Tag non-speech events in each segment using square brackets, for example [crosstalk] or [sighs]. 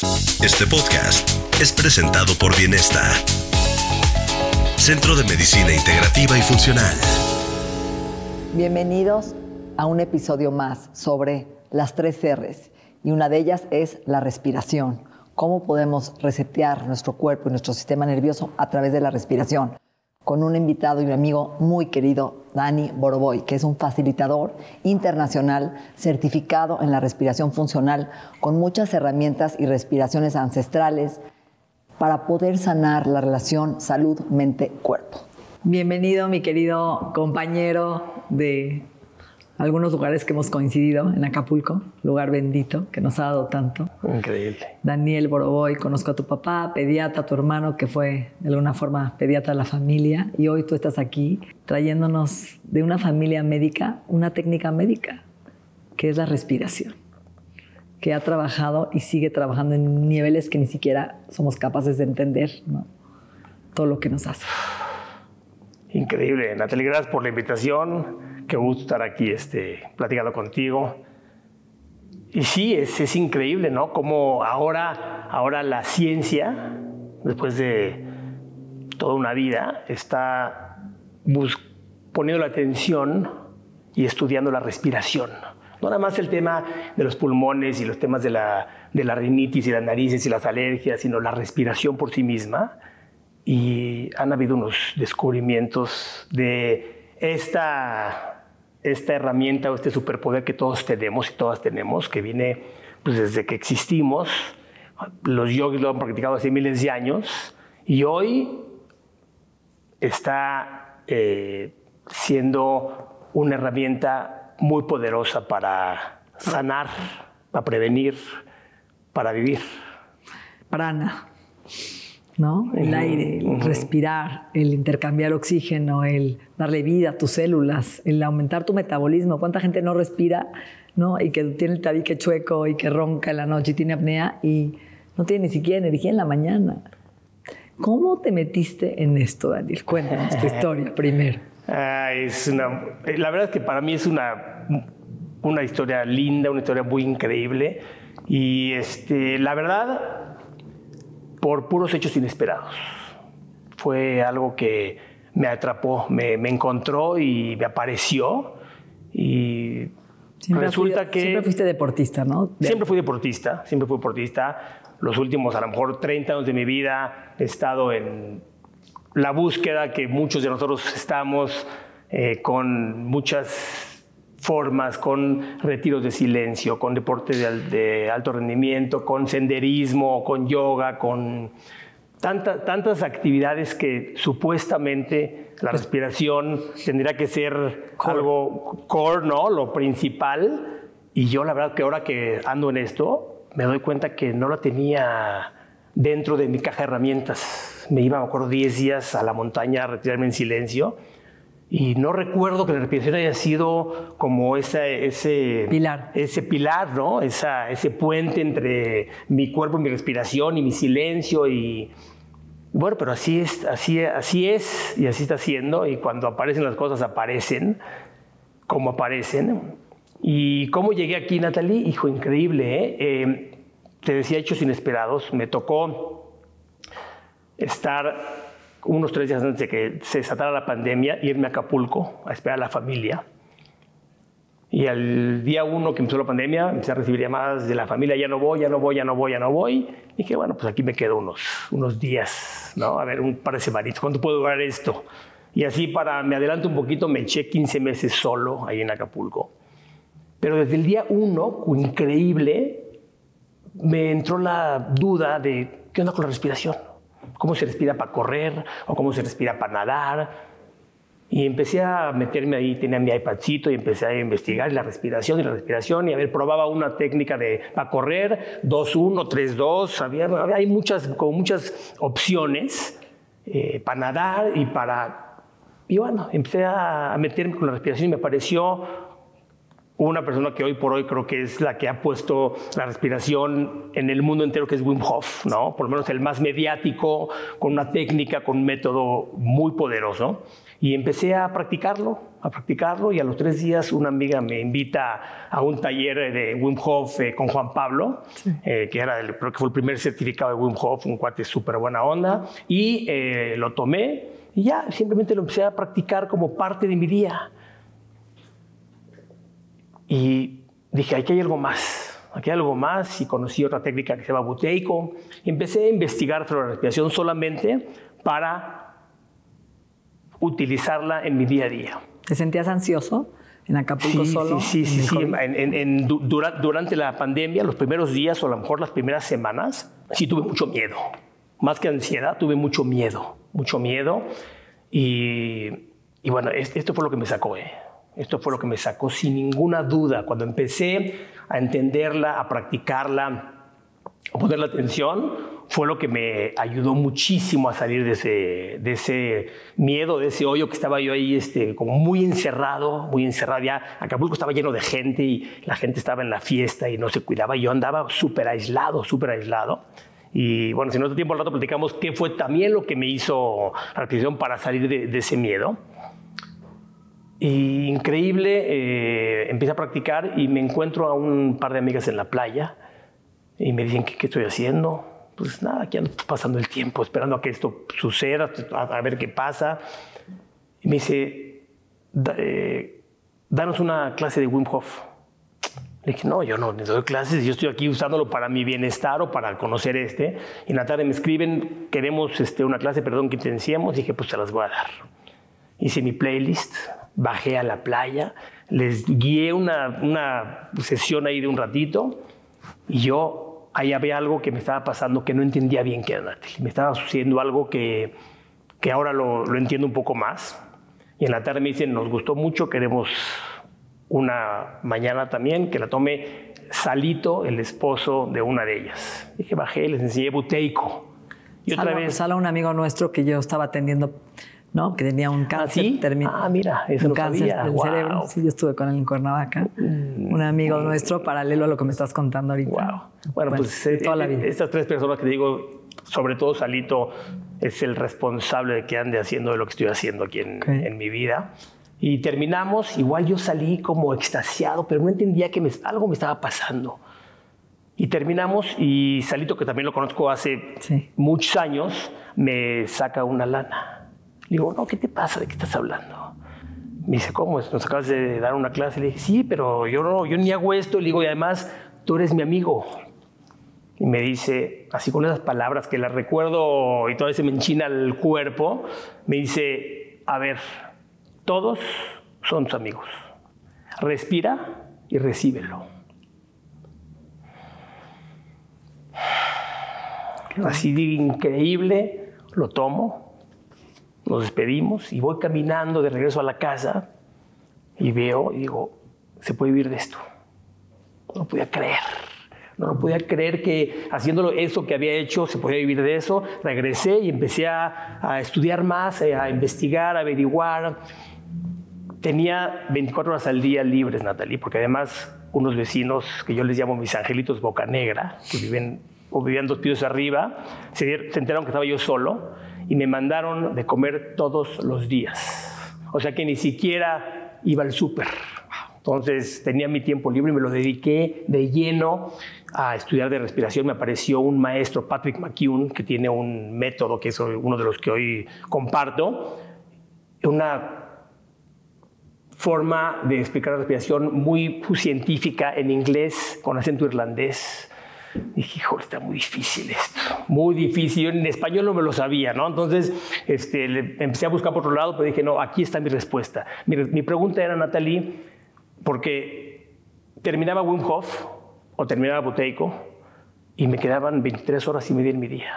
Este podcast es presentado por Bienesta, Centro de Medicina Integrativa y Funcional. Bienvenidos a un episodio más sobre las tres R's y una de ellas es la respiración. Cómo podemos resetear nuestro cuerpo y nuestro sistema nervioso a través de la respiración. Con un invitado y un amigo muy querido, Dani Boroboy, que es un facilitador internacional certificado en la respiración funcional, con muchas herramientas y respiraciones ancestrales para poder sanar la relación salud-mente-cuerpo. Bienvenido, mi querido compañero de algunos lugares que hemos coincidido en Acapulco, lugar bendito que nos ha dado tanto. Increíble. Daniel Boroboy, conozco a tu papá, pediatra, a tu hermano que fue de alguna forma pediatra de la familia y hoy tú estás aquí trayéndonos de una familia médica una técnica médica que es la respiración, que ha trabajado y sigue trabajando en niveles que ni siquiera somos capaces de entender ¿no? todo lo que nos hace. Increíble. Natalie, gracias por la invitación. Qué gusto estar aquí este, platicando contigo. Y sí, es, es increíble, ¿no? Como ahora, ahora la ciencia, después de toda una vida, está poniendo la atención y estudiando la respiración. No nada más el tema de los pulmones y los temas de la, de la rinitis y las narices y las alergias, sino la respiración por sí misma. Y han habido unos descubrimientos de esta, esta herramienta o este superpoder que todos tenemos y todas tenemos, que viene pues, desde que existimos. Los yogis lo han practicado hace miles de años y hoy está eh, siendo una herramienta muy poderosa para sanar, para prevenir, para vivir. Prana, ¿no? El aire, el respirar, el intercambiar oxígeno, el darle vida a tus células, el aumentar tu metabolismo. ¿Cuánta gente no respira, ¿no? Y que tiene el tabique chueco y que ronca en la noche y tiene apnea y no tiene ni siquiera energía en la mañana. ¿Cómo te metiste en esto, Daniel? Cuéntanos tu [laughs] historia primero. Ah, es una, la verdad es que para mí es una, una historia linda, una historia muy increíble. Y este, la verdad, por puros hechos inesperados. Fue algo que me atrapó, me, me encontró y me apareció. Y Siempre resulta fui- que... Siempre fuiste deportista, ¿no? De- Siempre fui deportista, siempre fui deportista. Los últimos, a lo mejor 30 años de mi vida, he estado en la búsqueda que muchos de nosotros estamos eh, con muchas formas, con retiros de silencio, con deporte de, al- de alto rendimiento, con senderismo, con yoga, con tanta- tantas actividades que supuestamente la respiración tendría que ser algo core, ¿no? Lo principal. Y yo la verdad que ahora que ando en esto, me doy cuenta que no la tenía dentro de mi caja de herramientas. Me iba, me acuerdo, 10 días a la montaña a retirarme en silencio. Y no recuerdo que la respiración haya sido como esa, ese Pilar. ese pilar, ¿no? Esa, ese puente entre mi cuerpo y mi respiración y mi silencio y bueno, pero así es, así, así es y así está siendo y cuando aparecen las cosas aparecen como aparecen. ¿Y cómo llegué aquí, Natalie? Hijo, increíble, ¿eh? Eh, te decía hechos inesperados. Me tocó estar unos tres días antes de que se desatara la pandemia, irme a Acapulco a esperar a la familia. Y al día uno que empezó la pandemia, empecé a recibir llamadas de la familia, ya no voy, ya no voy, ya no voy, ya no voy. Y dije, bueno, pues aquí me quedo unos, unos días, ¿no? A ver, un par de semanitas, ¿cuánto puede durar esto? Y así para, me adelanto un poquito, me eché 15 meses solo ahí en Acapulco. Pero desde el día uno, increíble, me entró la duda de, ¿qué onda con la respiración? ¿Cómo se respira para correr? ¿O cómo se respira para nadar? Y empecé a meterme ahí, tenía mi iPadcito y empecé a investigar la respiración y la respiración y a ver, probaba una técnica de para correr, 2-1, 3-2, había, hay muchas, como muchas opciones eh, para nadar y para... Y bueno, empecé a meterme con la respiración y me pareció una persona que hoy por hoy creo que es la que ha puesto la respiración en el mundo entero, que es Wim Hof, ¿no? Por lo menos el más mediático, con una técnica, con un método muy poderoso. Y empecé a practicarlo, a practicarlo, y a los tres días una amiga me invita a un taller de Wim Hof eh, con Juan Pablo, eh, que era el, creo que fue el primer certificado de Wim Hof, un cuate súper buena onda, y eh, lo tomé y ya simplemente lo empecé a practicar como parte de mi día. Y dije, aquí hay algo más, aquí hay algo más. Y conocí otra técnica que se llama buteico. Y empecé a investigar sobre la respiración solamente para utilizarla en mi día a día. ¿Te sentías ansioso? en Acapulco sí, solo. Sí, sí, sí. En, durante la pandemia, los primeros días o a lo mejor las primeras semanas, sí tuve mucho miedo. Más que ansiedad, tuve mucho miedo, mucho miedo. Y, y bueno, esto fue lo que me sacó. ¿eh? Esto fue lo que me sacó sin ninguna duda. Cuando empecé a entenderla, a practicarla, a ponerle atención, fue lo que me ayudó muchísimo a salir de ese, de ese miedo, de ese hoyo que estaba yo ahí este, como muy encerrado, muy encerrado. Ya Acapulco estaba lleno de gente y la gente estaba en la fiesta y no se cuidaba. Yo andaba súper aislado, súper aislado. Y bueno, si no es tiempo al rato platicamos qué fue también lo que me hizo la para salir de ese miedo. Y increíble, eh, a practicar y me encuentro a un par de amigas en la playa y me dicen, ¿qué, estoy haciendo? Pues nada, aquí ando pasando el tiempo, esperando a que esto suceda, a, ver qué pasa. Y me dice, eh, danos una clase de Wim Hof. Le dije, no, yo no doy clases, yo estoy aquí usándolo para mi bienestar o para conocer este. Y en la tarde me escriben, queremos este, una clase, perdón, que intensiemos. Dije, pues se las voy a dar. Hice mi playlist, bajé a la playa, les guié una, una sesión ahí de un ratito y yo ahí había algo que me estaba pasando que no entendía bien qué era Natalie. Me estaba sucediendo algo que, que ahora lo, lo entiendo un poco más. Y en la tarde me dicen, nos gustó mucho, queremos una mañana también, que la tome Salito, el esposo de una de ellas. Dije, bajé, les enseñé buteico. Y otra vez... Sala un amigo nuestro que yo estaba atendiendo ¿no? Que tenía un cáncer. ¿Ah, terminal. Ah, mira, eso un cáncer del cerebro. Sí, yo estuve con él en Cuernavaca. Mm. Un amigo nuestro, paralelo a lo que me estás contando ahorita. Wow. Bueno, pues eh, toda la vida. estas tres personas que digo, sobre todo Salito, es el responsable de que ande haciendo de lo que estoy haciendo aquí en, en mi vida. Y terminamos, igual yo salí como extasiado, pero no entendía que me, algo me estaba pasando. Y terminamos y Salito, que también lo conozco hace muchos años, me saca una lana digo, no, ¿qué te pasa? ¿De qué estás hablando? Me dice, ¿cómo? ¿Nos acabas de dar una clase? Le dije, sí, pero yo no, yo ni hago esto. Le digo, y además, tú eres mi amigo. Y me dice, así con esas palabras que las recuerdo y todavía se me enchina el cuerpo, me dice, a ver, todos son tus amigos. Respira y recíbelo. Así de increíble, lo tomo, nos despedimos y voy caminando de regreso a la casa y veo y digo, se puede vivir de esto. No podía creer. No, no podía creer que haciéndolo eso que había hecho se podía vivir de eso. Regresé y empecé a, a estudiar más, eh, a investigar, a averiguar. Tenía 24 horas al día libres, Natalie, porque además unos vecinos que yo les llamo mis angelitos boca negra, que viven o vivían dos pisos arriba, se, se enteraron que estaba yo solo y me mandaron de comer todos los días. O sea que ni siquiera iba al súper. Entonces tenía mi tiempo libre y me lo dediqué de lleno a estudiar de respiración. Me apareció un maestro, Patrick McCune, que tiene un método que es uno de los que hoy comparto, una forma de explicar la respiración muy científica en inglés con acento irlandés Dije, hijo, está muy difícil esto, muy difícil. Yo en español no me lo sabía, ¿no? Entonces este, empecé a buscar por otro lado, pero dije, no, aquí está mi respuesta. Mi, mi pregunta era, Natalie, porque terminaba Wim Hof o terminaba Buteico y me quedaban 23 horas y media en mi día.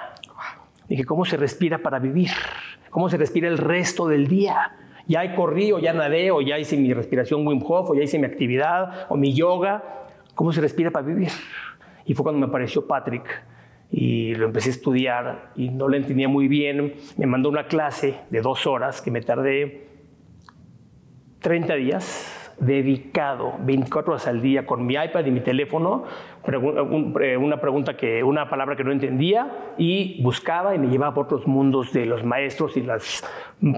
Dije, ¿cómo se respira para vivir? ¿Cómo se respira el resto del día? Ya corrí o ya nadé o ya hice mi respiración Wim Hof o ya hice mi actividad o mi yoga. ¿Cómo se respira para vivir? Y fue cuando me apareció Patrick y lo empecé a estudiar y no lo entendía muy bien. Me mandó una clase de dos horas que me tardé 30 días dedicado 24 horas al día con mi iPad y mi teléfono, una pregunta que, una palabra que no entendía y buscaba y me llevaba por otros mundos de los maestros y las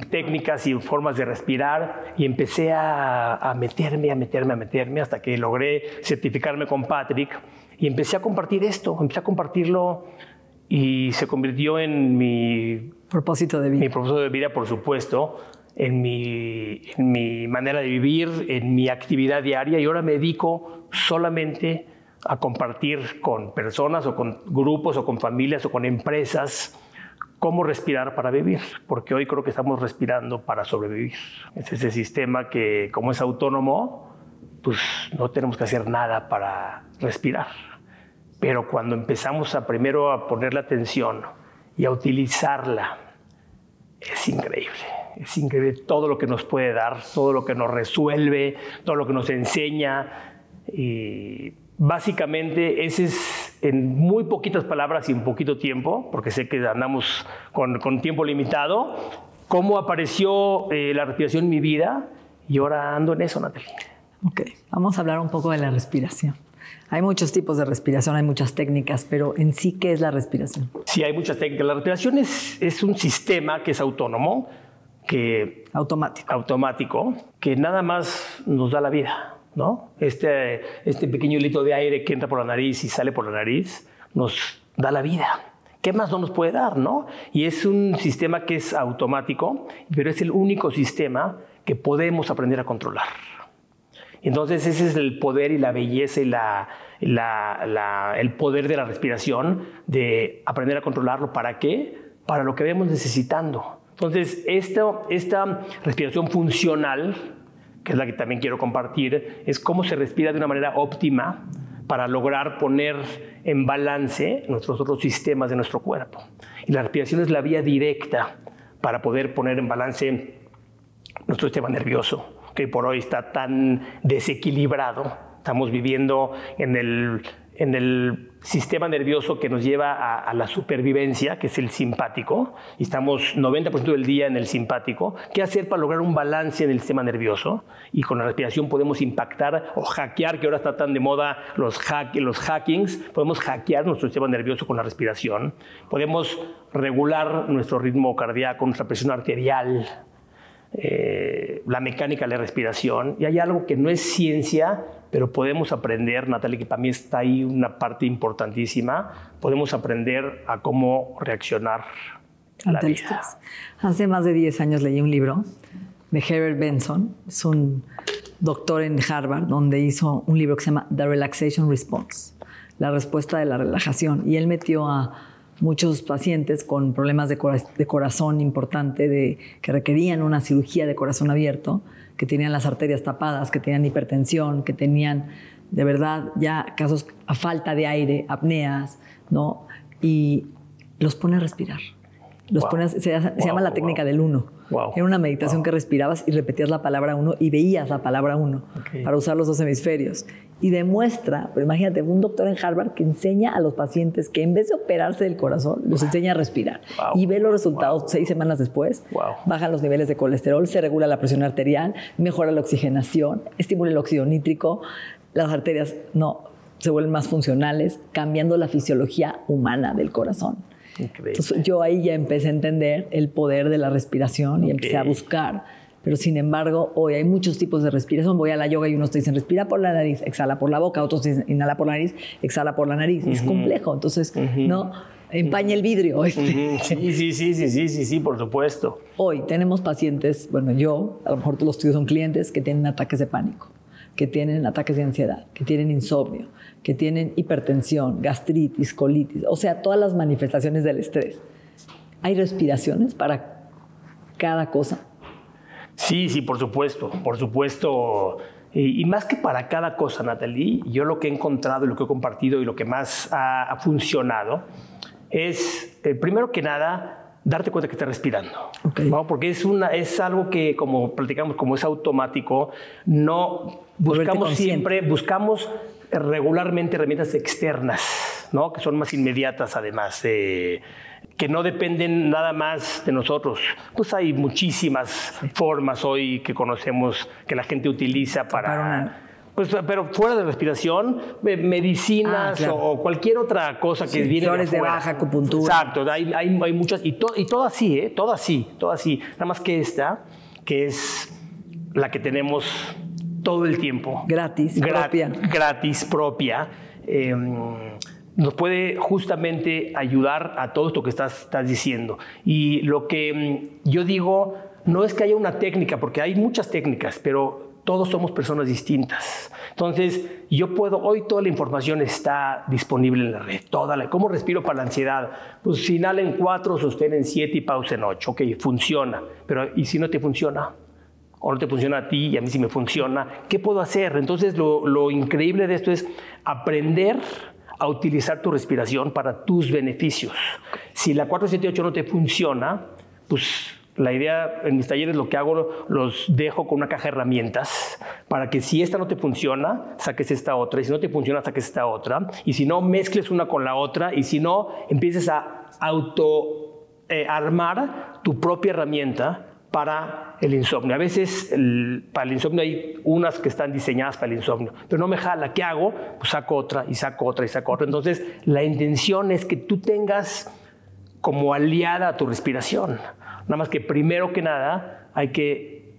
técnicas y formas de respirar y empecé a, a meterme, a meterme, a meterme hasta que logré certificarme con Patrick y empecé a compartir esto, empecé a compartirlo y se convirtió en mi propósito de vida. Mi propósito de vida, por supuesto en mi, en mi manera de vivir, en mi actividad diaria y ahora me dedico solamente a compartir con personas o con grupos o con familias o con empresas cómo respirar para vivir, porque hoy creo que estamos respirando para sobrevivir. Es ese sistema que como es autónomo, pues no tenemos que hacer nada para respirar. Pero cuando empezamos a primero a ponerle atención y a utilizarla, es increíble es increíble todo lo que nos puede dar, todo lo que nos resuelve, todo lo que nos enseña. Y básicamente ese es en muy poquitas palabras y en poquito tiempo, porque sé que andamos con, tiempo limitado, cómo apareció eh, la respiración en mi vida y ahora ando en eso, Natalie. Ok, vamos a hablar un poco de la respiración. Hay muchos tipos de respiración, hay muchas técnicas, pero en sí, ¿qué es la respiración? Sí, hay muchas técnicas. La respiración es, es un sistema que es autónomo, que automático. automático que nada más nos da la vida, ¿no? Este, este pequeño hilito de aire que entra por la nariz y sale por la nariz nos da la vida. ¿Qué más no nos puede dar, no? Y es un sistema que es automático, pero es el único sistema que podemos aprender a controlar. Entonces ese es el poder y la belleza y el poder de la respiración, de aprender a controlarlo. ¿Para qué? Para lo que vemos necesitando. Entonces, esta, respiración funcional, que es la que también quiero compartir, es cómo se respira de una manera óptima para lograr poner en balance nuestros otros sistemas de nuestro cuerpo. Y la respiración es la vía directa para poder poner en balance nuestro sistema nervioso, que por hoy está tan desequilibrado. Estamos viviendo en el en el sistema nervioso que nos lleva a, la supervivencia, que es el simpático, y estamos 90% del día en el simpático, ¿qué hacer para lograr un balance en el sistema nervioso? Y con la respiración podemos impactar o hackear, que ahora está tan de moda los, hack, los hackings, podemos hackear nuestro sistema nervioso con la respiración, podemos regular nuestro ritmo cardíaco, nuestra presión arterial, eh, la mecánica de la respiración, y hay algo que no es ciencia, pero podemos aprender, Natalia, que para mí está ahí una parte importantísima, podemos aprender a cómo reaccionar a la vida. Hace más de 10 años leí un libro de Herbert Benson, es un doctor en Harvard, donde hizo un libro que se llama The Relaxation Response, la respuesta de la relajación, y él metió a muchos pacientes con problemas de, corazón importante, de, que requerían una cirugía de corazón abierto, que tenían las arterias tapadas, que tenían hipertensión, que tenían de verdad ya casos a falta de aire, apneas, ¿no? Y los pone a respirar. Los se, llama la técnica del uno. Era una meditación que respirabas y repetías la palabra uno y veías la palabra uno para usar los dos hemisferios. Y demuestra, pero imagínate, un doctor en Harvard que enseña a los pacientes que en vez de operarse del corazón, los enseña a respirar. Y ve los resultados seis semanas después. Bajan los niveles de colesterol, se regula la presión arterial, mejora la oxigenación, estimula el óxido nítrico, las arterias no se vuelven más funcionales, cambiando la fisiología humana del corazón. Entonces, yo ahí ya empecé a entender el poder de la respiración y empecé a buscar. Pero sin embargo, hoy hay muchos tipos de respiración. Voy a la yoga y unos te dicen respira por la nariz, exhala por la boca, otros te dicen inhala por la nariz, exhala por la nariz. Es complejo. Entonces, no empaña el vidrio. Este. Sí, sí, sí, sí, sí, sí, sí, por supuesto. Hoy tenemos pacientes, bueno, yo, a lo mejor todos los tuyos son clientes que tienen ataques de pánico, que tienen ataques de ansiedad, que tienen insomnio, que tienen hipertensión, gastritis, colitis, o sea, todas las manifestaciones del estrés. ¿Hay respiraciones para cada cosa? Sí, sí, por supuesto, por supuesto. Y, más que para cada cosa, Natalie, yo lo que he encontrado y lo que he compartido y lo que más ha, funcionado es, eh, primero que nada, darte cuenta que estás respirando. ¿no? Porque es, una, es algo que, como platicamos, como es automático, no buscamos siempre, buscamos regularmente herramientas externas, ¿no? que son más inmediatas además, que no dependen nada más de nosotros. Pues hay muchísimas formas hoy que conocemos que la gente utiliza para... Pues, pero fuera de respiración, medicinas ah, o cualquier otra cosa que viene flores de, baja acupuntura. Exacto, hay, hay, muchas y, y todo así, ¿eh? Todo así, todo así. Nada más que esta, que es la que tenemos todo el tiempo. Gratis, propia. Gratis, propia. Em, nos puede justamente ayudar a todo esto que estás, estás diciendo. Y lo que em, yo digo no es que haya una técnica, porque hay muchas técnicas, pero todos somos personas distintas. Entonces, yo puedo, hoy toda la información está disponible en la red, toda la, ¿cómo respiro para la ansiedad? Pues inhalen cuatro, en siete y pausen ocho, ok, funciona, pero ¿y si no te funciona? O no te funciona a ti y a mí sí me funciona, ¿qué puedo hacer? Entonces lo, lo, increíble de esto es aprender a utilizar tu respiración para tus beneficios. Si la 478 no te funciona, pues la idea en mis talleres lo que hago, los dejo con una caja de herramientas para que si esta no te funciona, saques esta otra, y si no te funciona, saques esta otra, y si no, mezcles una con la otra, y si no, empieces a auto eh, armar tu propia herramienta para el insomnio. A veces para el insomnio hay unas que están diseñadas para el insomnio, pero no me jala. ¿Qué hago? Pues saco otra y saco otra y saco otra. Entonces, la intención es que tú tengas como aliada a tu respiración. Nada más que primero que nada hay que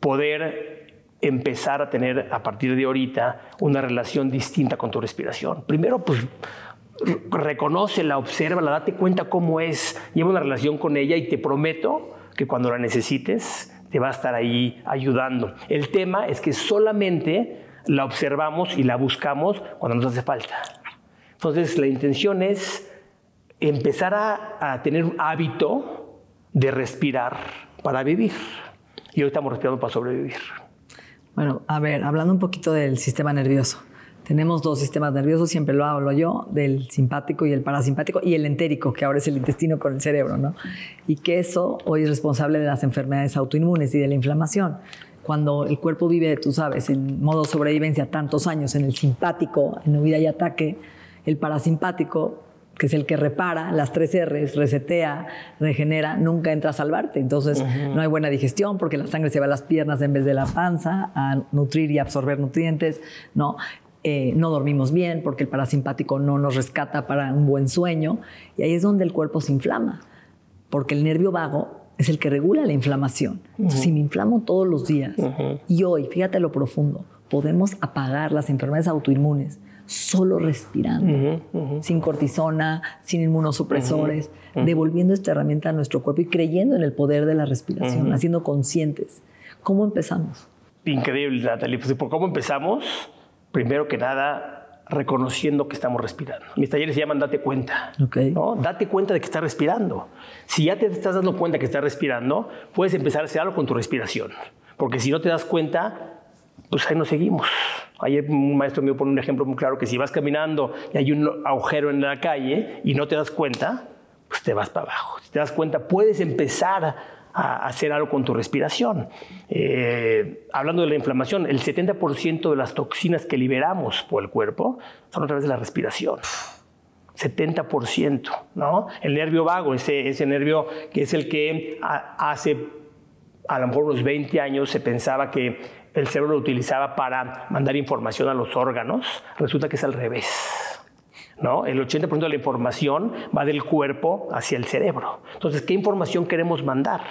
poder empezar a tener a partir de ahorita una relación distinta con tu respiración. Primero, pues reconócela, obsérvala, date cuenta cómo es, lleva una relación con ella y te prometo que cuando la necesites te va a estar ahí ayudando. El tema es que solamente la observamos y la buscamos cuando nos hace falta. Entonces la intención es empezar a, tener un hábito de respirar para vivir. Y hoy estamos respirando para sobrevivir. Bueno, a ver, hablando un poquito del sistema nervioso. Tenemos dos sistemas nerviosos, siempre lo hablo yo, del simpático y el parasimpático y el entérico, que ahora es el intestino con el cerebro, ¿no? Y que eso hoy es responsable de las enfermedades autoinmunes y de la inflamación. Cuando el cuerpo vive, tú sabes, en modo sobrevivencia tantos años en el simpático, en huida y ataque, el parasimpático que es el que repara las tres R's, resetea, regenera, nunca entra a salvarte. Entonces no hay buena digestión porque la sangre se va a las piernas en vez de la panza a nutrir y absorber nutrientes. No, eh, no dormimos bien porque el parasimpático no nos rescata para un buen sueño. Y ahí es donde el cuerpo se inflama, porque el nervio vago es el que regula la inflamación. si me inflamo todos los días y hoy, fíjate lo profundo, podemos apagar las enfermedades autoinmunes solo respirando, sin cortisona, sin inmunosupresores, devolviendo esta herramienta a nuestro cuerpo y creyendo en el poder de la respiración, haciendo conscientes. ¿Cómo empezamos? Increíble, Natalie. Pues, ¿por cómo empezamos? Primero que nada, reconociendo que estamos respirando. Mis talleres se llaman Date cuenta. ¿no? Date cuenta de que estás respirando. Si ya te estás dando cuenta que estás respirando, puedes empezar a hacer algo con tu respiración. Porque si no te das cuenta, pues ahí nos seguimos. Ayer un maestro mío pone un ejemplo muy claro que si vas caminando y hay un agujero en la calle y no te das cuenta, pues te vas para abajo. Si te das cuenta, puedes empezar hacer algo con tu respiración. Eh, hablando de la inflamación, el 70% de las toxinas que liberamos por el cuerpo son a través de la respiración. 70%, ¿no? El nervio vago, ese, ese nervio que es el que hace a lo mejor unos 20 años se pensaba que el cerebro lo utilizaba para mandar información a los órganos, resulta que es al revés. ¿No? El 80% de la información va del cuerpo hacia el cerebro. Entonces, ¿qué información queremos mandar?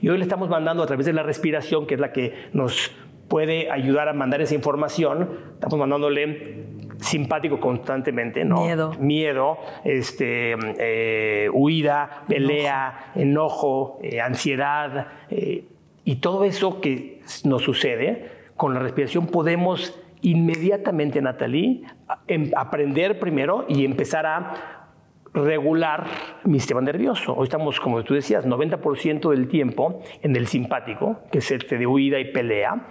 Y hoy le estamos mandando a través de la respiración, que es la que nos puede ayudar a mandar esa información. Estamos mandándole simpático constantemente, ¿no? Miedo. Miedo, este, eh, huida, pelea, enojo, eh, ansiedad. Eh, y todo eso que nos sucede, con la respiración podemos inmediatamente, Natalie, em, aprender primero y empezar a regular mi sistema nervioso. Hoy estamos, como tú decías, 90% del tiempo en el simpático, que es el de huida y pelea,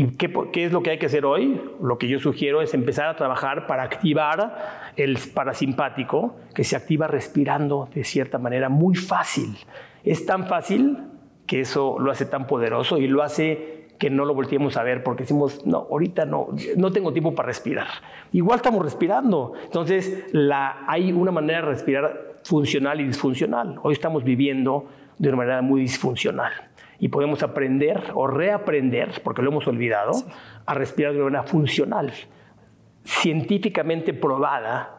¿Y qué, qué, es lo que hay que hacer hoy? Lo que yo sugiero es empezar a trabajar para activar el parasimpático, que se activa respirando de cierta manera muy fácil. Es tan fácil que eso lo hace tan poderoso y lo hace que no lo volteemos a ver porque decimos, no, ahorita no, no tengo tiempo para respirar. Igual estamos respirando. Entonces, la, hay una manera de respirar funcional y disfuncional. Hoy estamos viviendo de una manera muy disfuncional y podemos aprender o reaprender, porque lo hemos olvidado, a respirar de una manera funcional, científicamente probada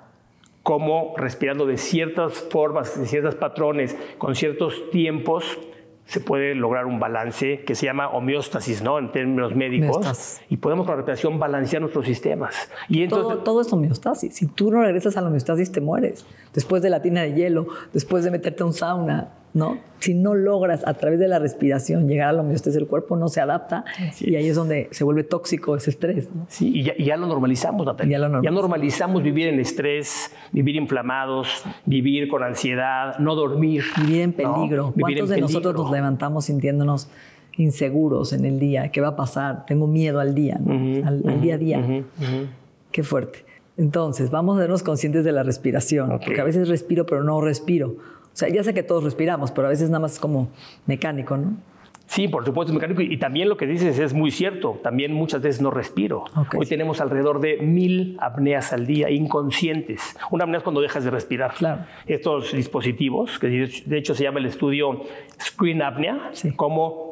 como respirando de ciertas formas, de ciertos patrones, con ciertos tiempos, se puede lograr un balance que se llama homeostasis, ¿no? En términos médicos. Y podemos con la respiración balancear nuestros sistemas. Y entonces, todo, todo, es homeostasis. Si tú no regresas a la homeostasis, te mueres. Después de la tina de hielo, después de meterte a un sauna, ¿no? Si no logras a través de la respiración llegar a la homeostasis del cuerpo, no se adapta y ahí es donde se vuelve tóxico ese estrés. Sí, y ya, lo normalizamos, Natalia. Ya, normalizamos. vivir en estrés, vivir inflamados, vivir con ansiedad, no dormir. Vivir en peligro. ¿Cuántos de nosotros nos levantamos sintiéndonos inseguros en el día? ¿Qué va a pasar? Tengo miedo al día, al, día a día. Qué fuerte. Entonces, vamos a vernos conscientes de la respiración, porque a veces respiro, pero no respiro. O sea, ya sé que todos respiramos, pero a veces nada más es como mecánico, ¿no? Sí, por supuesto, mecánico. Y también lo que dices es muy cierto. También muchas veces no respiro. Hoy tenemos alrededor de mil apneas al día, inconscientes. Una apnea es cuando dejas de respirar. Claro. Estos dispositivos, que de hecho se llama el estudio Screen Apnea, como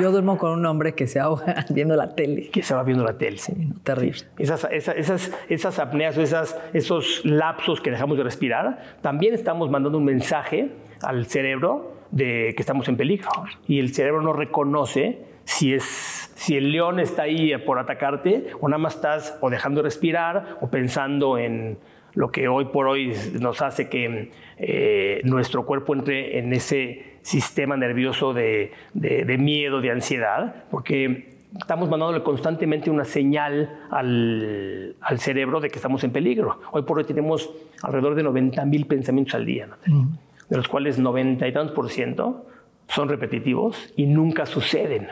yo duermo con un hombre que se ahoga [laughs] viendo la tele. Que se va viendo la tele. Sí, terrible. Esas, esas, esas, apneas o esas, esos lapsos que dejamos de respirar, también estamos mandando un mensaje al cerebro de que estamos en peligro. Y el cerebro no reconoce si, es, si el león está ahí por atacarte o nada más estás o dejando de respirar o pensando en lo que hoy por hoy nos hace que eh, nuestro cuerpo entre en ese sistema nervioso de, miedo, de ansiedad, porque estamos mandándole constantemente una señal al, cerebro de que estamos en peligro. Hoy por hoy tenemos alrededor de 90 mil pensamientos al día, de los cuales 90 y tantos por ciento son repetitivos y nunca suceden.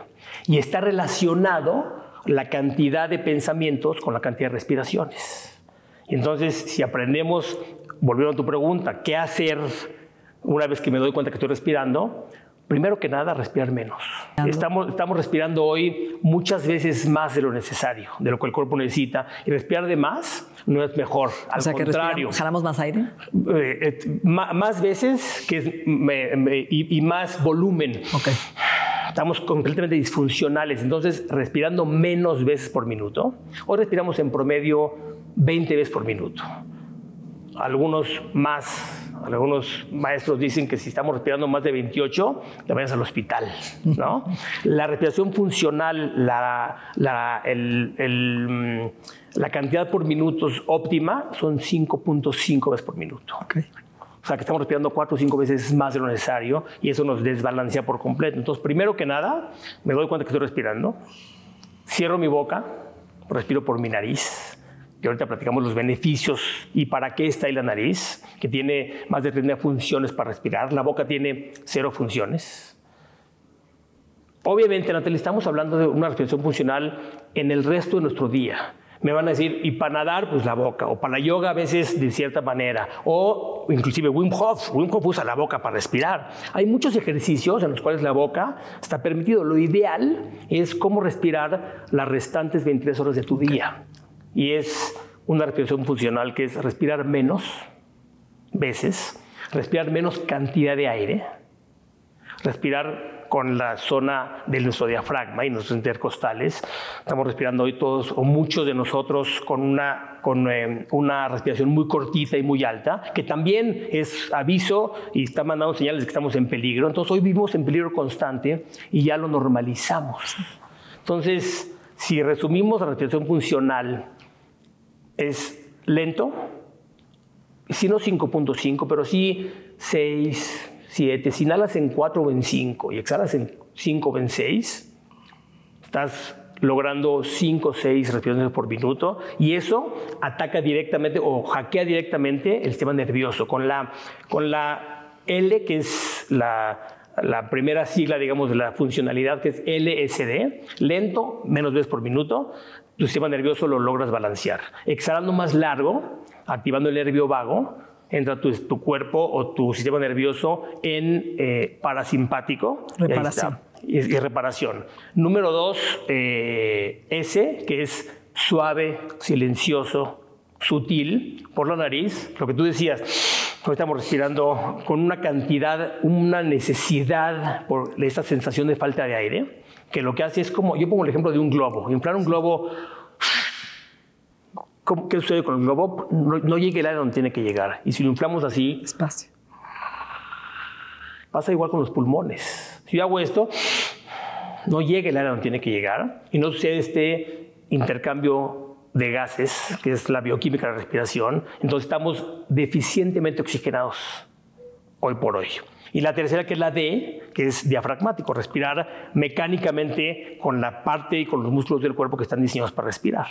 Y está relacionado la cantidad de pensamientos con la cantidad de respiraciones. Y entonces, si aprendemos, volviendo a tu pregunta, ¿qué hacer una vez que me doy cuenta que estoy respirando? Primero que nada, respirar menos. Estamos, estamos respirando hoy muchas veces más de lo necesario, de lo que el cuerpo necesita. Y respirar de más no es mejor. Al o sea, contrario. Que ¿Jalamos más aire? Eh, eh, más veces que y, y, más volumen. Okay estamos completamente disfuncionales, entonces respirando menos veces por minuto. Hoy respiramos en promedio 20 veces por minuto. Algunos más, algunos maestros dicen que si estamos respirando más de 28, te vayas al hospital. ¿no? [laughs] la respiración funcional, la, la, mm, la cantidad por minutos óptima son 5.5 veces por minuto. O sea, que estamos respirando cuatro o cinco veces más de lo necesario y eso nos desbalancea por completo. Entonces, primero que nada, me doy cuenta que estoy respirando, cierro mi boca, respiro por mi nariz, y ahorita platicamos los beneficios y para qué está ahí la nariz, que tiene más de 30 funciones para respirar. La boca tiene cero funciones. Obviamente, Natalia, estamos hablando de una respiración funcional en el resto de nuestro día. Me van a decir, y para nadar, pues la boca, o para la yoga a veces de cierta manera, o inclusive Wim Hof, Wim Hof usa la boca para respirar. Hay muchos ejercicios en los cuales la boca está permitido. Lo ideal es cómo respirar las restantes 23 horas de tu día y es una respiración funcional que es respirar menos veces, respirar menos cantidad de aire, respirar con la zona de nuestro diafragma y nuestros intercostales. Estamos respirando hoy todos o muchos de nosotros con una, con, eh, una respiración muy cortita y muy alta, que también es aviso y está mandando señales de que estamos en peligro. Entonces hoy vivimos en peligro constante y ya lo normalizamos. Entonces, si resumimos la respiración funcional es lento, si no 5.5, pero sí 6, 7. Si inhalas en 4 o en 5 y exhalas en 5 o en 6, estás logrando 5 o 6 respiraciones por minuto y eso ataca directamente o hackea directamente el sistema nervioso con la, con la L, que es la, la primera sigla, digamos, de la funcionalidad, que es LSD, lento, menos veces por minuto, tu sistema nervioso lo logras balancear. Exhalando más largo, activando el nervio vago, entra tu, tu cuerpo o tu sistema nervioso en eh, parasimpático. Reparación. Y, y, reparación. Número dos, eh, S, que es suave, silencioso, sutil, por la nariz. Lo que tú decías, hoy estamos respirando con una cantidad, una necesidad por esta sensación de falta de aire, que lo que hace es como, yo pongo el ejemplo de un globo, inflar un globo ¿Qué sucede con el globo? No, no llega el aire donde tiene que llegar. Y si lo inflamos así... Espacio. Pasa igual con los pulmones. Si yo hago esto, no llega el aire donde tiene que llegar y no sucede este intercambio de gases, que es la bioquímica de la respiración. Entonces estamos deficientemente oxigenados hoy por hoy. Y la tercera, que es la D, que es diafragmático, respirar mecánicamente con la parte y con los músculos del cuerpo que están diseñados para respirar.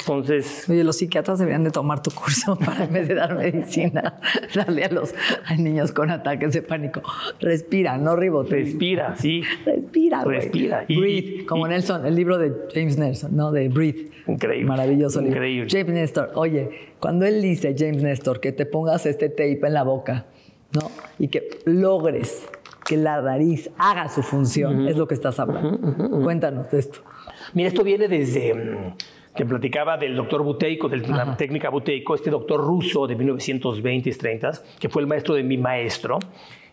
Entonces. Oye, los psiquiatras deberían de tomar tu curso [laughs] para en vez de dar medicina, [laughs] darle a los a niños con ataques de pánico. Respira, no ribotril. Respira, sí. Respira, güey. Respira. Y, Breathe, como y, Nelson, el libro de James Nelson, ¿no? De Breathe. Increíble. Maravilloso libro. Increíble. James Nestor, oye, cuando él dice, James Nestor, que te pongas este tape en la boca, ¿no? Y que logres que la nariz haga su función, uh -huh. es lo que estás hablando. Uh -huh, uh -huh. Cuéntanos de esto. Mira, esto viene desde que platicaba del doctor Buteyko, de la técnica Buteyko, este doctor ruso de 1920 y 30, que fue el maestro de mi maestro.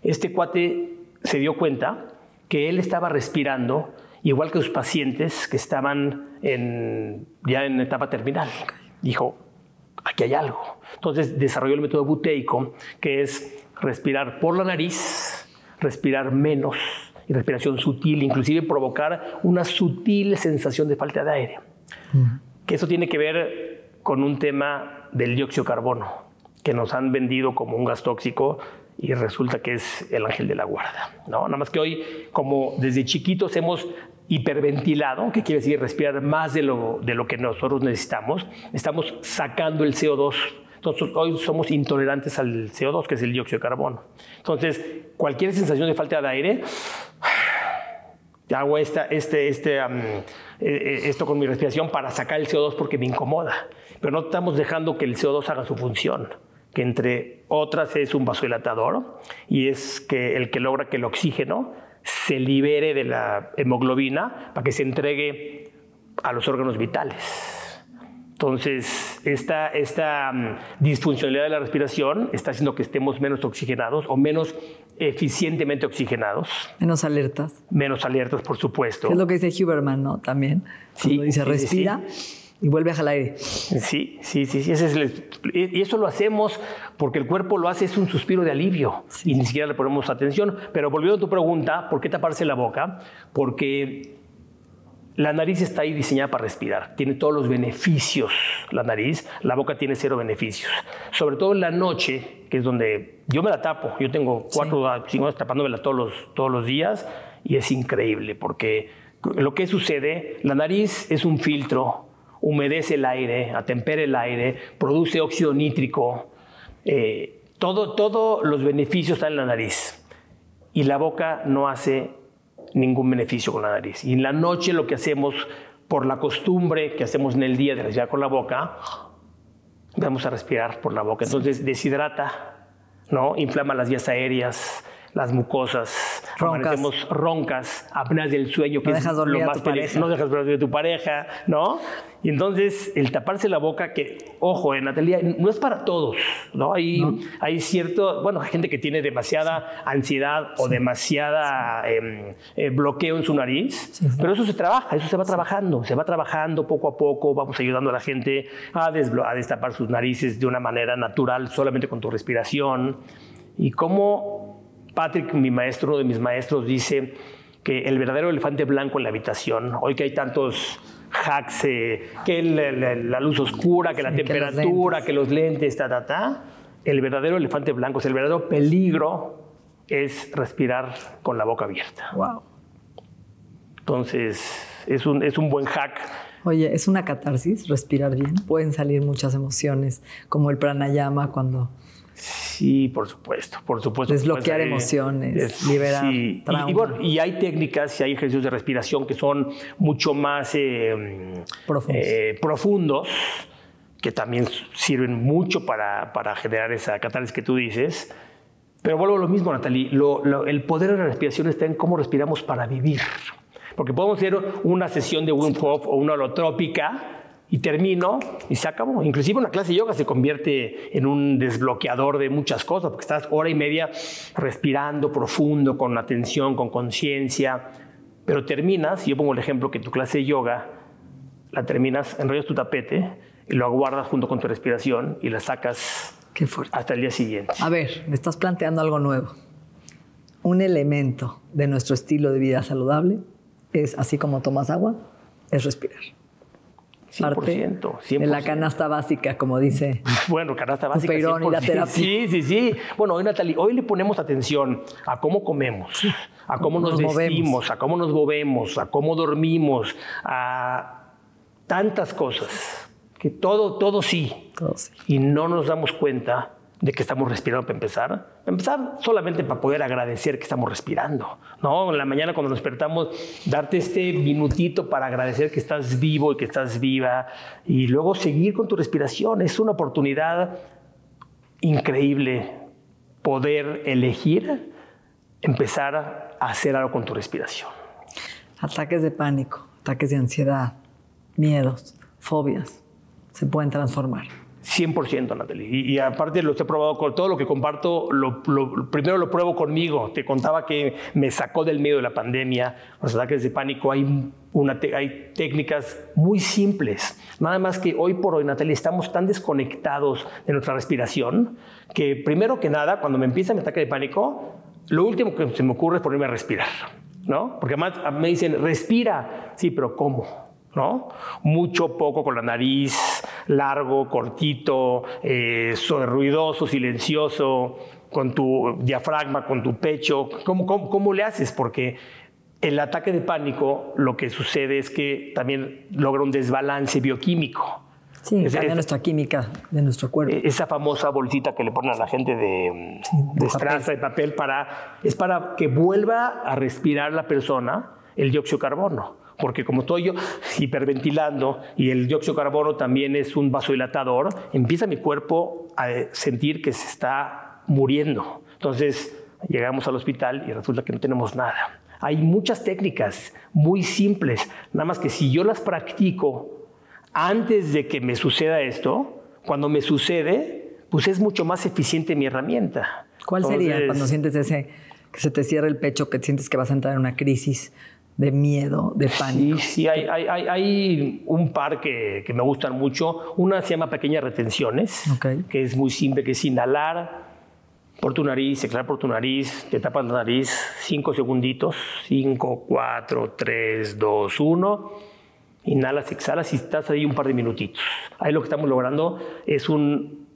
Este cuate se dio cuenta que él estaba respirando igual que sus pacientes que estaban en, ya en etapa terminal. Dijo, aquí hay algo. Entonces desarrolló el método Buteyko, que es respirar por la nariz, respirar menos y respiración sutil, inclusive provocar una sutil sensación de falta de aire. Uh -huh que eso tiene que ver con un tema del dióxido de carbono, que nos han vendido como un gas tóxico y resulta que es el ángel de la guarda. ¿no? Nada más que hoy, como desde chiquitos hemos hiperventilado, que quiere decir respirar más de lo, de lo que nosotros necesitamos, estamos sacando el CO2. Hoy somos intolerantes al CO2, que es el dióxido de carbono. Entonces, cualquier sensación de falta de aire, [sighs] hago este, este, um, eh, esto con mi respiración para sacar el CO2 porque me incomoda. Pero no estamos dejando que el CO2 haga su función, que entre otras es un vasodilatador y es que el que logra que el oxígeno se libere de la hemoglobina para que se entregue a los órganos vitales. Entonces, esta, esta um, disfuncionalidad de la respiración está haciendo que estemos menos oxigenados o menos eficientemente oxigenados. Menos alertas. Menos alertas, por supuesto. Es lo que dice Huberman, ¿no? También. Sí. dice, sí, respira. Sí. Y vuelve a jalar aire. Sí, sí, sí, sí. Ese es el, y eso lo hacemos porque el cuerpo lo hace, es un suspiro de alivio y ni siquiera le ponemos atención. Pero volviendo a tu pregunta, ¿por qué taparse la boca? Porque la nariz está ahí diseñada para respirar, tiene todos los beneficios la nariz, la boca tiene cero beneficios. Sobre todo en la noche, que es donde yo me la tapo, yo tengo cuatro o sí. cinco horas tapándomela todos los, todos los días y es increíble porque lo que sucede, la nariz es un filtro, humedece el aire, atempera el aire, produce óxido nítrico, eh, todos todo los beneficios están en la nariz y la boca no hace ningún beneficio con la nariz. Y en la noche lo que hacemos, por la costumbre que hacemos en el día de respirar con la boca, vamos a respirar por la boca. Entonces deshidrata, ¿no? inflama las vías aéreas, las mucosas, roncas, roncas apneas del sueño, que no es dejas dormir lo a tu pareja. No dejas dormir a tu pareja, ¿no? Y entonces el taparse la boca, que, ojo, en Natalia, no es para todos, ¿no? Hay, No. hay cierto, bueno, hay gente que tiene demasiada ansiedad o demasiada eh, eh, bloqueo en su nariz, Sí, sí. pero eso se trabaja, eso se va trabajando, se va trabajando poco a poco, vamos ayudando a la gente a, a destapar sus narices de una manera natural, solamente con tu respiración. Y como Patrick, mi maestro, uno de mis maestros, dice que el verdadero elefante blanco en la habitación, hoy que hay tantos hacks, eh, que la, la- la luz oscura, que la que los temperatura, lentes. que los lentes, ta, ta, ta, el verdadero elefante blanco, sea, el verdadero peligro es respirar con la boca abierta. Wow. Entonces, es un, es un buen hack. Oye, es una catarsis respirar bien. Pueden salir muchas emociones, como el pranayama cuando Sí, por supuesto, por supuesto. Desbloquear pues, emociones, liberar sí. Y, bueno, y, hay técnicas y hay ejercicios de respiración que son mucho más eh, eh, profundos. que también sirven mucho para, para, generar esa catarsis que tú dices. Pero vuelvo a lo mismo, Natalie, el poder de la respiración está en cómo respiramos para vivir. Porque podemos hacer una sesión de Wim Hof o una holotrópica y termino y se acabó. Inclusive una clase de yoga se convierte en un desbloqueador de muchas cosas, porque estás hora y media respirando profundo, con atención, con conciencia, pero terminas, y yo pongo el ejemplo que tu clase de yoga, la terminas, enrollas tu tapete y lo aguardas junto con tu respiración y la sacas Qué hasta el día siguiente. A ver, me estás planteando algo nuevo. Un elemento de nuestro estilo de vida saludable es, así como tomas agua, es respirar. 100%, 100%. de la canasta básica, como dice. [laughs] Bueno, canasta básica. y la terapia. Sí, sí, sí. Bueno, hoy, Natalie, hoy le ponemos atención a cómo comemos, a cómo nos, vestimos, a cómo nos movemos, a cómo dormimos, a tantas cosas. Que todo, todo sí. Todo sí. Y no nos damos cuenta de que estamos respirando para empezar. Empezar solamente para poder agradecer que estamos respirando. ¿no? En la mañana cuando nos despertamos, darte este minutito para agradecer que estás vivo y que estás viva. Y luego seguir con tu respiración. Es una oportunidad increíble poder elegir empezar a hacer algo con tu respiración. Ataques de pánico, ataques de ansiedad, miedos, fobias, se pueden transformar. 100%, Natalie. Y, y, aparte lo he probado con todo lo que comparto, lo, primero lo pruebo conmigo. Te contaba que me sacó del medio de la pandemia, los ataques de pánico. Hay, una hay técnicas muy simples. Nada más que hoy por hoy, Natalie, estamos tan desconectados de nuestra respiración que primero que nada, cuando me empieza mi ataque de pánico, lo último que se me ocurre es ponerme a respirar. ¿no? Porque además me dicen, respira. Sí, pero ¿cómo? ¿No? Mucho, poco con la nariz, largo, cortito, eh, ruidoso, silencioso, con tu diafragma, con tu pecho. ¿Cómo, cómo, le haces? Porque el ataque de pánico lo que sucede es que también logra un desbalance bioquímico. Sí, es, cambia nuestra química de nuestro cuerpo. E-, esa famosa bolsita que le ponen a la gente de, de, de papel para, es para que vuelva a respirar la persona el dióxido de carbono porque como estoy yo hiperventilando y el dióxido de carbono también es un vasodilatador, empieza mi cuerpo a sentir que se está muriendo. Entonces llegamos al hospital y resulta que no tenemos nada. Hay muchas técnicas muy simples, nada más que si yo las practico antes de que me suceda esto, cuando me sucede, pues es mucho más eficiente mi herramienta. ¿Cuál sería cuando sientes ese que se te cierra el pecho, que sientes que vas a entrar en una crisis? De miedo, de pánico. Sí, sí hay, hay, hay, un par que, que, me gustan mucho. Una se llama Pequeñas Retenciones, que es muy simple, que es inhalar por tu nariz, exhalar por tu nariz, te tapas la nariz cinco segunditos, cinco, cuatro, tres, dos, uno. Inhalas, exhalas y estás ahí un par de minutitos. Ahí lo que estamos logrando es un,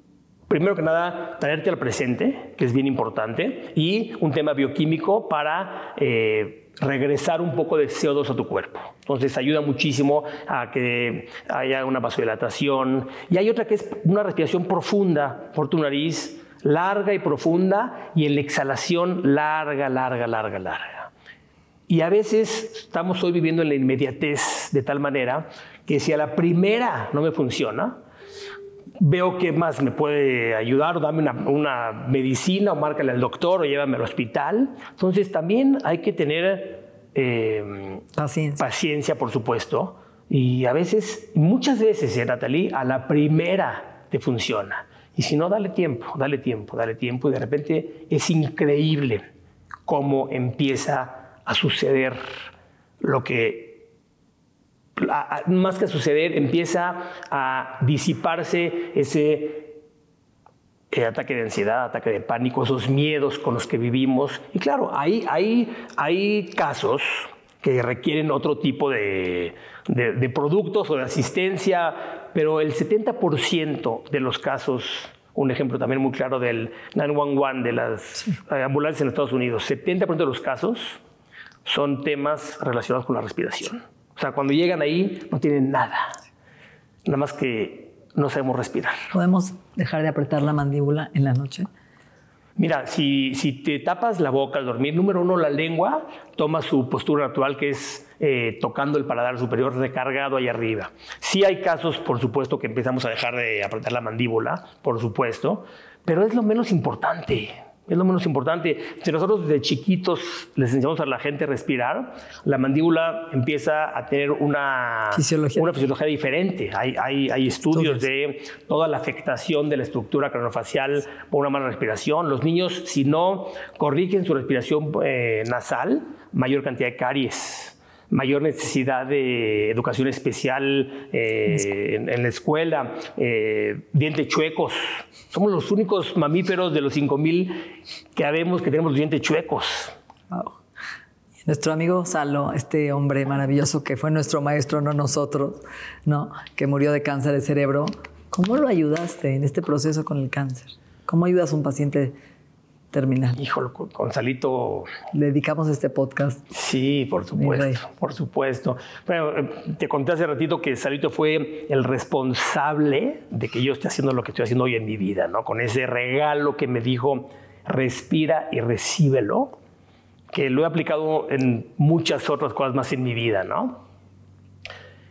primero que nada, traerte al presente, que es bien importante, y un tema bioquímico para... Eh, regresar un poco de CO2 a tu cuerpo. Entonces ayuda muchísimo a que haya una vasodilatación. Y hay otra que es una respiración profunda por tu nariz, larga y profunda, y en la exhalación larga, larga, larga, larga. Y a veces estamos hoy viviendo en la inmediatez de tal manera que si a la primera no me funciona, veo qué más me puede ayudar, dame una, medicina o márcale al doctor o llévame al hospital. Entonces también hay que tener eh, paciencia. paciencia, por supuesto. Y a veces, muchas veces, ¿eh, Natalie, a la primera te funciona. Y si no, dale tiempo, dale tiempo, dale tiempo. Y de repente es increíble cómo empieza a suceder lo que más que suceder, empieza a disiparse ese eh, ataque de ansiedad, ataque de pánico, esos miedos con los que vivimos. Y claro, hay, hay, hay casos que requieren otro tipo de, de, productos o de asistencia, pero el 70% de los casos un ejemplo también muy claro del 911, de las ambulancias en Estados Unidos. 70% de los casos son temas relacionados con la respiración. O sea, cuando llegan ahí no tienen nada. Nada más que no sabemos respirar. ¿Podemos dejar de apretar la mandíbula en la noche? Mira, si, si te tapas la boca al dormir, número uno, la lengua toma su postura natural, que es eh, tocando el paladar superior recargado ahí arriba. Sí hay casos, por supuesto, que empezamos a dejar de apretar la mandíbula, por supuesto, pero es lo menos importante. Es lo menos importante. Si nosotros desde chiquitos les enseñamos a la gente a respirar, la mandíbula empieza a tener una fisiología, una fisiología diferente. Hay, hay, hay estudios, de toda la afectación de la estructura craneofacial por una mala respiración. Los niños, si no corrigen su respiración eh, nasal, mayor cantidad de caries mayor necesidad de educación especial eh, en, la escuela, eh, dientes chuecos. Somos los únicos mamíferos de los 5000 que sabemos que tenemos dientes chuecos. Nuestro amigo Salo, este hombre maravilloso que fue nuestro maestro, no nosotros, ¿no? que murió de cáncer de cerebro, ¿cómo lo ayudaste en este proceso con el cáncer? ¿Cómo ayudas a un paciente terminal. Híjole, Gonzalito. dedicamos este podcast. Sí, por supuesto, por supuesto. Bueno, eh, te conté hace ratito que Salito fue el responsable de que yo esté haciendo lo que estoy haciendo hoy en mi vida, ¿no? Con ese regalo que me dijo, respira y recíbelo, que lo he aplicado en muchas otras cosas más en mi vida, ¿no?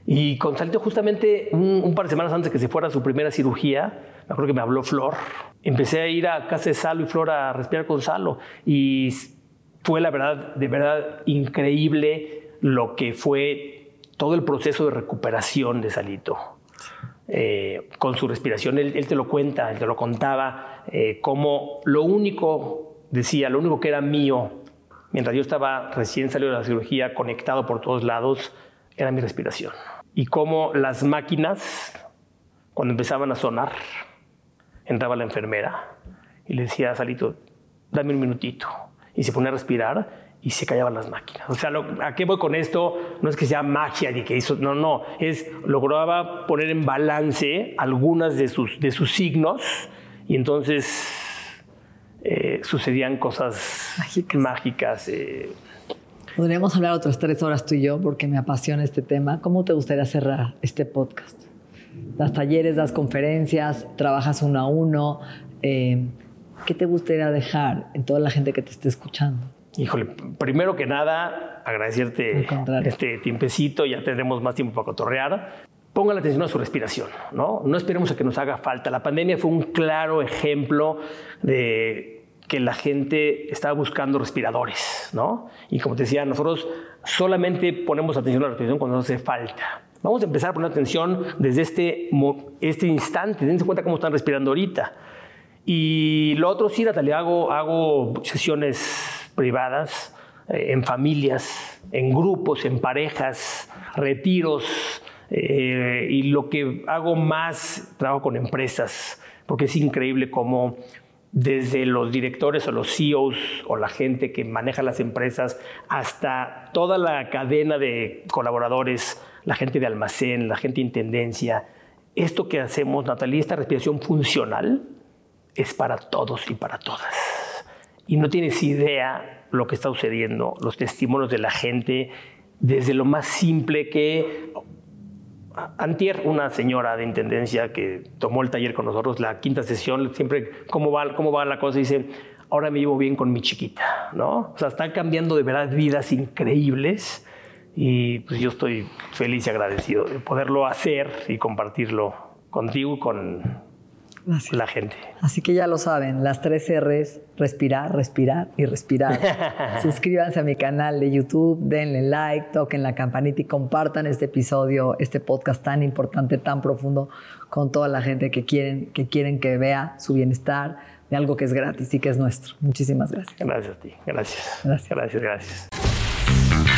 Y con Salito justamente un, un par de semanas antes que se fuera a su primera cirugía, me acuerdo que me habló Flor. Empecé a ir a casa de Salo y Flor a respirar con Salo. Y fue la verdad, de verdad, increíble lo que fue todo el proceso de recuperación de Salito. Eh, con su respiración, él, te lo cuenta, él te lo contaba, eh, como lo único, decía, lo único que era mío, mientras yo estaba recién salido de la cirugía, conectado por todos lados, era mi respiración. Y como las máquinas, cuando empezaban a sonar, entraba la enfermera y le decía a Salito, dame un minutito. Y se ponía a respirar y se callaban las máquinas. O sea, ¿a qué voy con esto? No es que sea magia de que hizo, no, no, es lograba poner en balance algunas de sus, de sus signos y entonces eh, sucedían cosas mágicas. Eh. Podríamos hablar otras tres horas tú y yo porque me apasiona este tema. ¿Cómo te gustaría cerrar este podcast? Das talleres, das conferencias, trabajas uno a uno. Eh, ¿Qué te gustaría dejar en toda la gente que te esté escuchando? Híjole, primero que nada, agradecerte este tiempecito, ya tendremos más tiempo para cotorrear. Pongan la atención a su respiración, ¿no? No esperemos a que nos haga falta. La pandemia fue un claro ejemplo de que la gente estaba buscando respiradores, ¿no? Y como te decía, nosotros solamente ponemos atención a la respiración cuando nos hace falta. Vamos a empezar a poner atención desde este, este instante, dense cuenta cómo están respirando ahorita. Y lo otro sí, Natalia, hago, hago sesiones privadas, eh, en familias, en grupos, en parejas, retiros, eh, y lo que hago más, trabajo con empresas, porque es increíble cómo desde los directores o los CEOs o la gente que maneja las empresas hasta toda la cadena de colaboradores, la gente de almacén, la gente de intendencia. Esto que hacemos, Natalia, esta respiración funcional, es para todos y para todas. Y no tienes idea lo que está sucediendo, los testimonios de la gente, desde lo más simple que Antier, una señora de intendencia que tomó el taller con nosotros, la quinta sesión, siempre, ¿cómo va, cómo va la cosa? Dice, ahora me llevo bien con mi chiquita, ¿no? O sea, están cambiando de verdad vidas increíbles y pues yo estoy feliz y agradecido de poderlo hacer y compartirlo contigo, con la gente. Así que ya lo saben, las tres R's, respirar, respirar y respirar. [laughs] Suscríbanse a mi canal de YouTube, denle like, toquen la campanita y compartan este episodio, este podcast tan importante, tan profundo, con toda la gente que quieren que, quieren que vea su bienestar de algo que es gratis y que es nuestro. Muchísimas gracias. Gracias a ti. Gracias. Gracias, gracias. gracias